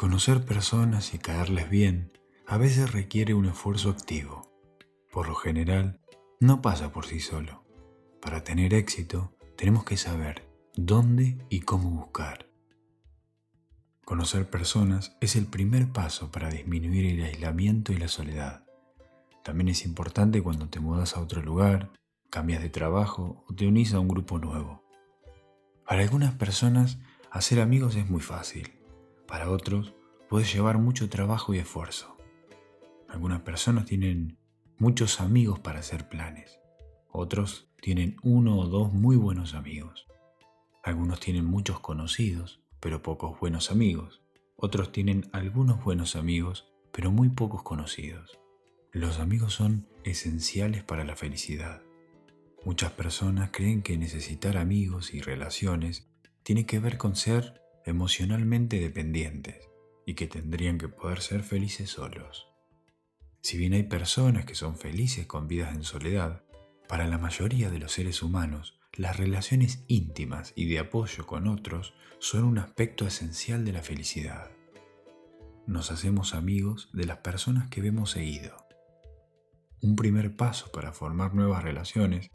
Conocer personas y caerles bien a veces requiere un esfuerzo activo. Por lo general, no pasa por sí solo. Para tener éxito, tenemos que saber dónde y cómo buscar. Conocer personas es el primer paso para disminuir el aislamiento y la soledad. También es importante cuando te mudas a otro lugar, cambias de trabajo o te unís a un grupo nuevo. Para algunas personas, hacer amigos es muy fácil. Para otros, puede llevar mucho trabajo y esfuerzo. Algunas personas tienen muchos amigos para hacer planes. Otros tienen uno o dos muy buenos amigos. Algunos tienen muchos conocidos, pero pocos buenos amigos. Otros tienen algunos buenos amigos, pero muy pocos conocidos. Los amigos son esenciales para la felicidad. Muchas personas creen que necesitar amigos y relaciones tiene que ver con ser emocionalmente dependientes y que tendrían que poder ser felices solos. Si bien hay personas que son felices con vidas en soledad, para la mayoría de los seres humanos, las relaciones íntimas y de apoyo con otros son un aspecto esencial de la felicidad. Nos hacemos amigos de las personas que vemos seguido. Un primer paso para formar nuevas relaciones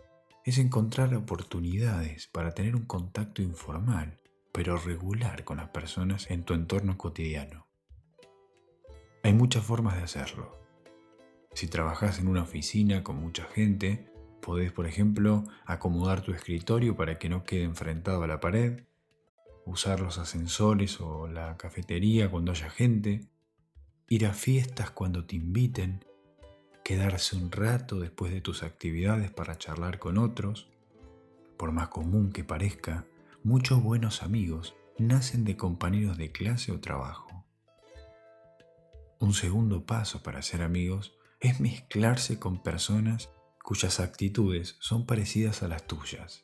es encontrar oportunidades para tener un contacto informal pero regular con las personas en tu entorno cotidiano. Hay muchas formas de hacerlo. Si trabajas en una oficina con mucha gente, podés, por ejemplo, acomodar tu escritorio para que no quede enfrentado a la pared, usar los ascensores o la cafetería cuando haya gente, ir a fiestas cuando te inviten, quedarse un rato después de tus actividades para charlar con otros. Por más común que parezca, Muchos buenos amigos nacen de compañeros de clase o trabajo. Un segundo paso para ser amigos es mezclarse con personas cuyas actitudes son parecidas a las tuyas.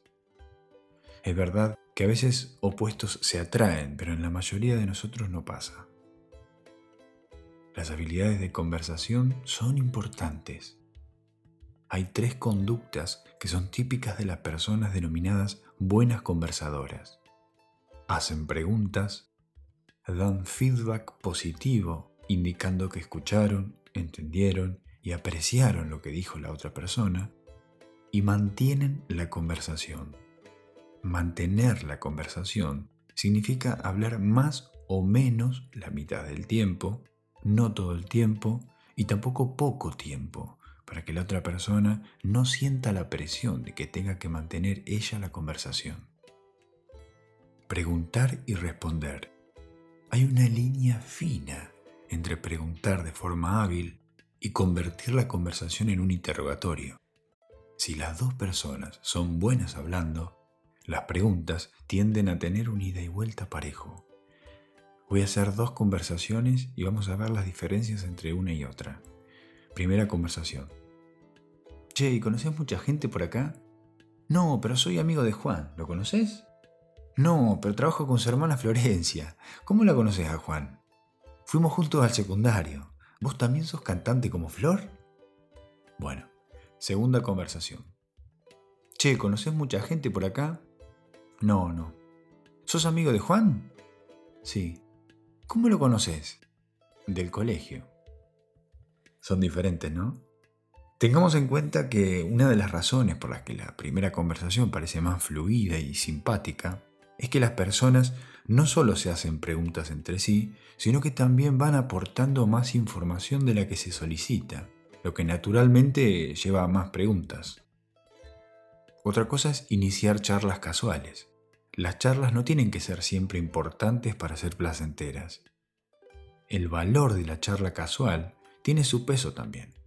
Es verdad que a veces opuestos se atraen, pero en la mayoría de nosotros no pasa. Las habilidades de conversación son importantes. Hay tres conductas que son típicas de las personas denominadas buenas conversadoras. Hacen preguntas, dan feedback positivo indicando que escucharon, entendieron y apreciaron lo que dijo la otra persona y mantienen la conversación. Mantener la conversación significa hablar más o menos la mitad del tiempo, no todo el tiempo y tampoco poco tiempo, para que la otra persona no sienta la presión de que tenga que mantener ella la conversación. Preguntar y responder. Hay una línea fina entre preguntar de forma hábil y convertir la conversación en un interrogatorio. Si las dos personas son buenas hablando, las preguntas tienden a tener un ida y vuelta parejo. Voy a hacer dos conversaciones y vamos a ver las diferencias entre una y otra. Primera conversación. Che, ¿y conoces mucha gente por acá? No, pero soy amigo de Juan. ¿Lo conoces? No, pero trabajo con su hermana Florencia. ¿Cómo la conoces a Juan? Fuimos juntos al secundario. ¿Vos también sos cantante como Flor? Bueno, segunda conversación. Che, ¿conoces mucha gente por acá? No, no. ¿Sos amigo de Juan? Sí. ¿Cómo lo conoces? Del colegio. Son diferentes, ¿no? Tengamos en cuenta que una de las razones por las que la primera conversación parece más fluida y simpática es que las personas no solo se hacen preguntas entre sí, sino que también van aportando más información de la que se solicita, lo que naturalmente lleva a más preguntas. Otra cosa es iniciar charlas casuales. Las charlas no tienen que ser siempre importantes para ser placenteras. El valor de la charla casual tiene su peso también.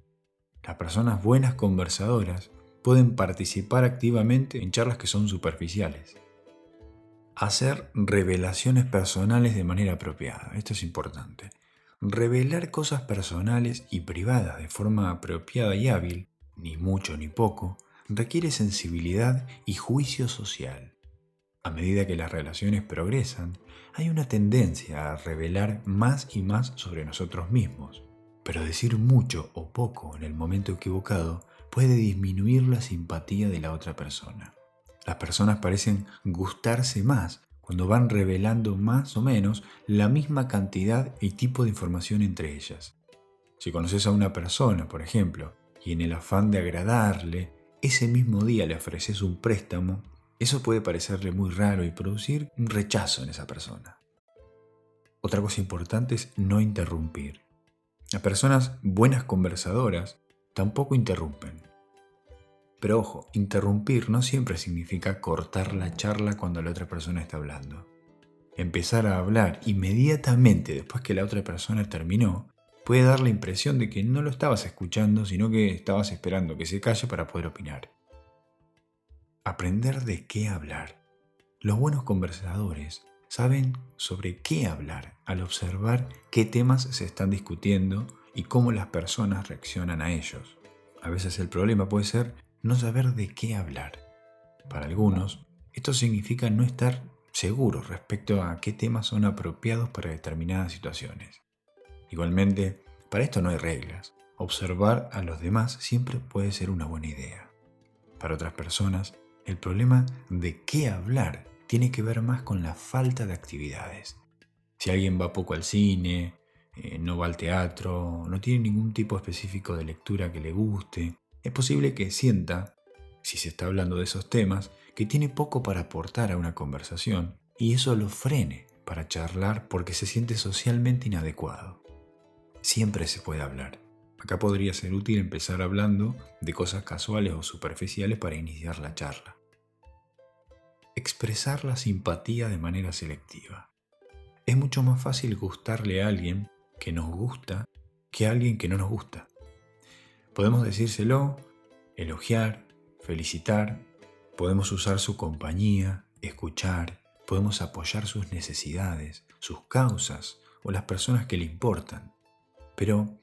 Las personas buenas conversadoras pueden participar activamente en charlas que son superficiales. Hacer revelaciones personales de manera apropiada. Esto es importante. Revelar cosas personales y privadas de forma apropiada y hábil, ni mucho ni poco, requiere sensibilidad y juicio social. A medida que las relaciones progresan, hay una tendencia a revelar más y más sobre nosotros mismos, pero decir mucho o poco en el momento equivocado puede disminuir la simpatía de la otra persona. Las personas parecen gustarse más cuando van revelando más o menos la misma cantidad y tipo de información entre ellas. Si conoces a una persona, por ejemplo, y en el afán de agradarle, ese mismo día le ofreces un préstamo, eso puede parecerle muy raro y producir un rechazo en esa persona. Otra cosa importante es no interrumpir. Las personas buenas conversadoras tampoco interrumpen. Pero ojo, interrumpir no siempre significa cortar la charla cuando la otra persona está hablando. Empezar a hablar inmediatamente después que la otra persona terminó puede dar la impresión de que no lo estabas escuchando, sino que estabas esperando que se calle para poder opinar. Aprender de qué hablar. Los buenos conversadores saben sobre qué hablar al observar qué temas se están discutiendo y cómo las personas reaccionan a ellos. A veces el problema puede ser no saber de qué hablar. Para algunos, esto significa no estar seguros respecto a qué temas son apropiados para determinadas situaciones. Igualmente, para esto no hay reglas. Observar a los demás siempre puede ser una buena idea. Para otras personas, el problema de qué hablar tiene que ver más con la falta de actividades. Si alguien va poco al cine, eh, no va al teatro, no tiene ningún tipo específico de lectura que le guste, es posible que sienta, si se está hablando de esos temas, que tiene poco para aportar a una conversación y eso lo frene para charlar porque se siente socialmente inadecuado. Siempre se puede hablar. Acá podría ser útil empezar hablando de cosas casuales o superficiales para iniciar la charla. Expresar la simpatía de manera selectiva. Es mucho más fácil gustarle a alguien que nos gusta que a alguien que no nos gusta. Podemos decírselo, elogiar, felicitar, podemos usar su compañía, escuchar, podemos apoyar sus necesidades, sus causas o las personas que le importan. Pero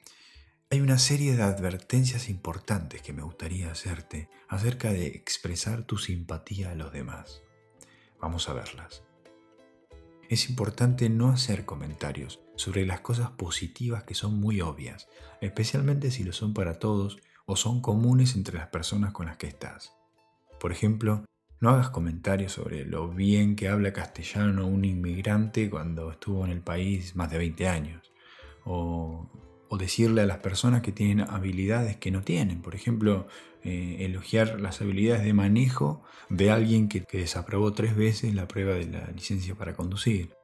hay una serie de advertencias importantes que me gustaría hacerte acerca de expresar tu simpatía a los demás. Vamos a verlas. Es importante no hacer comentarios sobre las cosas positivas que son muy obvias, especialmente si lo son para todos o son comunes entre las personas con las que estás. Por ejemplo, no hagas comentarios sobre lo bien que habla castellano un inmigrante cuando estuvo en el país más de 20 años, o o decirle a las personas que tienen habilidades que no tienen. Por ejemplo, eh, elogiar las habilidades de manejo de alguien que, que desaprobó tres veces la prueba de la licencia para conducir.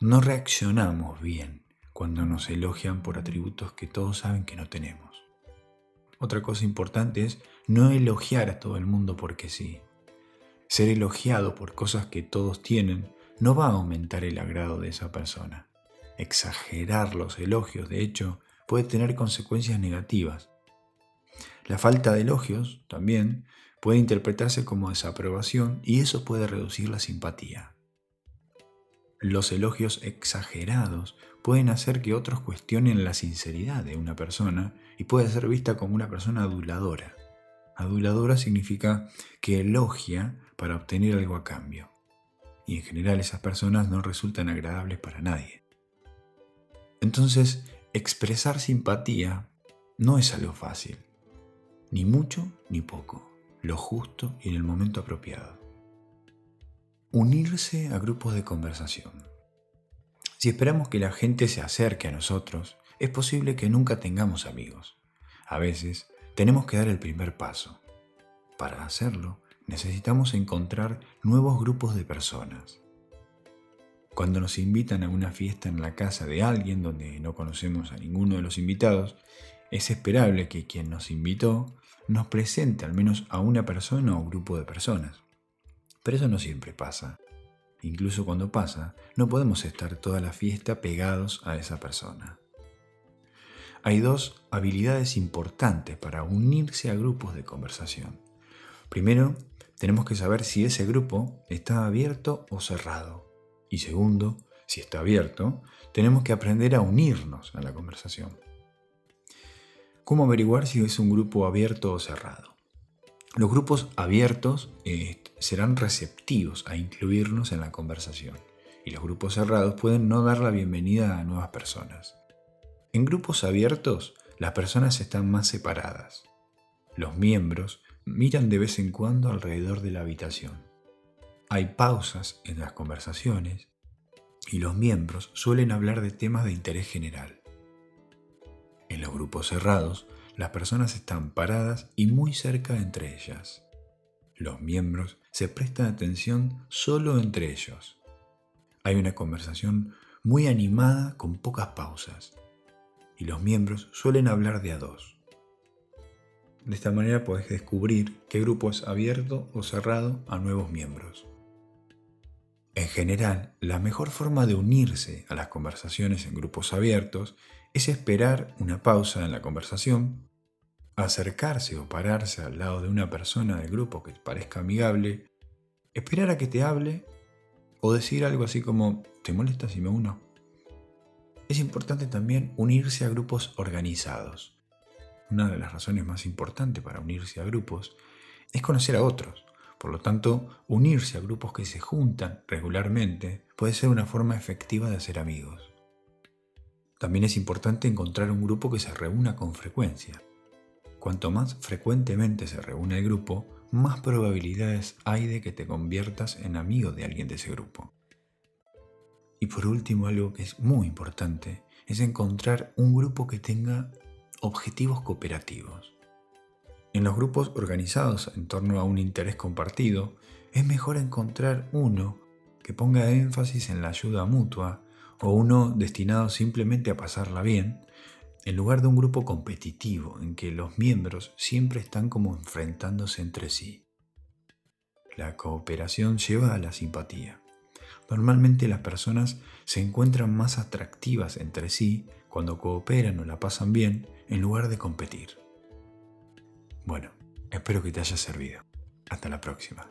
No reaccionamos bien cuando nos elogian por atributos que todos saben que no tenemos. Otra cosa importante es no elogiar a todo el mundo porque sí. Ser elogiado por cosas que todos tienen no va a aumentar el agrado de esa persona. Exagerar los elogios, de hecho, puede tener consecuencias negativas. La falta de elogios, también, puede interpretarse como desaprobación y eso puede reducir la simpatía. Los elogios exagerados pueden hacer que otros cuestionen la sinceridad de una persona y puede ser vista como una persona aduladora. Aduladora significa que elogia para obtener algo a cambio. Y en general esas personas no resultan agradables para nadie. Entonces, expresar simpatía no es algo fácil, ni mucho ni poco, lo justo y en el momento apropiado. Unirse a grupos de conversación. Si esperamos que la gente se acerque a nosotros, es posible que nunca tengamos amigos. A veces, tenemos que dar el primer paso. Para hacerlo, necesitamos encontrar nuevos grupos de personas. Cuando nos invitan a una fiesta en la casa de alguien donde no conocemos a ninguno de los invitados, es esperable que quien nos invitó nos presente al menos a una persona o grupo de personas. Pero eso no siempre pasa. Incluso cuando pasa, no podemos estar toda la fiesta pegados a esa persona. Hay dos habilidades importantes para unirse a grupos de conversación. Primero, tenemos que saber si ese grupo está abierto o cerrado. Y segundo, si está abierto, tenemos que aprender a unirnos a la conversación. ¿Cómo averiguar si es un grupo abierto o cerrado? Los grupos abiertos eh, serán receptivos a incluirnos en la conversación y los grupos cerrados pueden no dar la bienvenida a nuevas personas. En grupos abiertos, las personas están más separadas. Los miembros miran de vez en cuando alrededor de la habitación. Hay pausas en las conversaciones y los miembros suelen hablar de temas de interés general. En los grupos cerrados, las personas están paradas y muy cerca entre ellas. Los miembros se prestan atención solo entre ellos. Hay una conversación muy animada con pocas pausas y los miembros suelen hablar de a dos. De esta manera podés descubrir qué grupo es abierto o cerrado a nuevos miembros. En general, la mejor forma de unirse a las conversaciones en grupos abiertos es esperar una pausa en la conversación, acercarse o pararse al lado de una persona del grupo que te parezca amigable, esperar a que te hable o decir algo así como, ¿te molesta si me uno? Es importante también unirse a grupos organizados. Una de las razones más importantes para unirse a grupos es conocer a otros. Por lo tanto, unirse a grupos que se juntan regularmente puede ser una forma efectiva de hacer amigos. También es importante encontrar un grupo que se reúna con frecuencia. Cuanto más frecuentemente se reúne el grupo, más probabilidades hay de que te conviertas en amigo de alguien de ese grupo. Y por último, algo que es muy importante, es encontrar un grupo que tenga objetivos cooperativos. En los grupos organizados en torno a un interés compartido, es mejor encontrar uno que ponga énfasis en la ayuda mutua o uno destinado simplemente a pasarla bien, en lugar de un grupo competitivo en que los miembros siempre están como enfrentándose entre sí. La cooperación lleva a la simpatía. Normalmente las personas se encuentran más atractivas entre sí cuando cooperan o la pasan bien en lugar de competir. Bueno, espero que te haya servido. Hasta la próxima.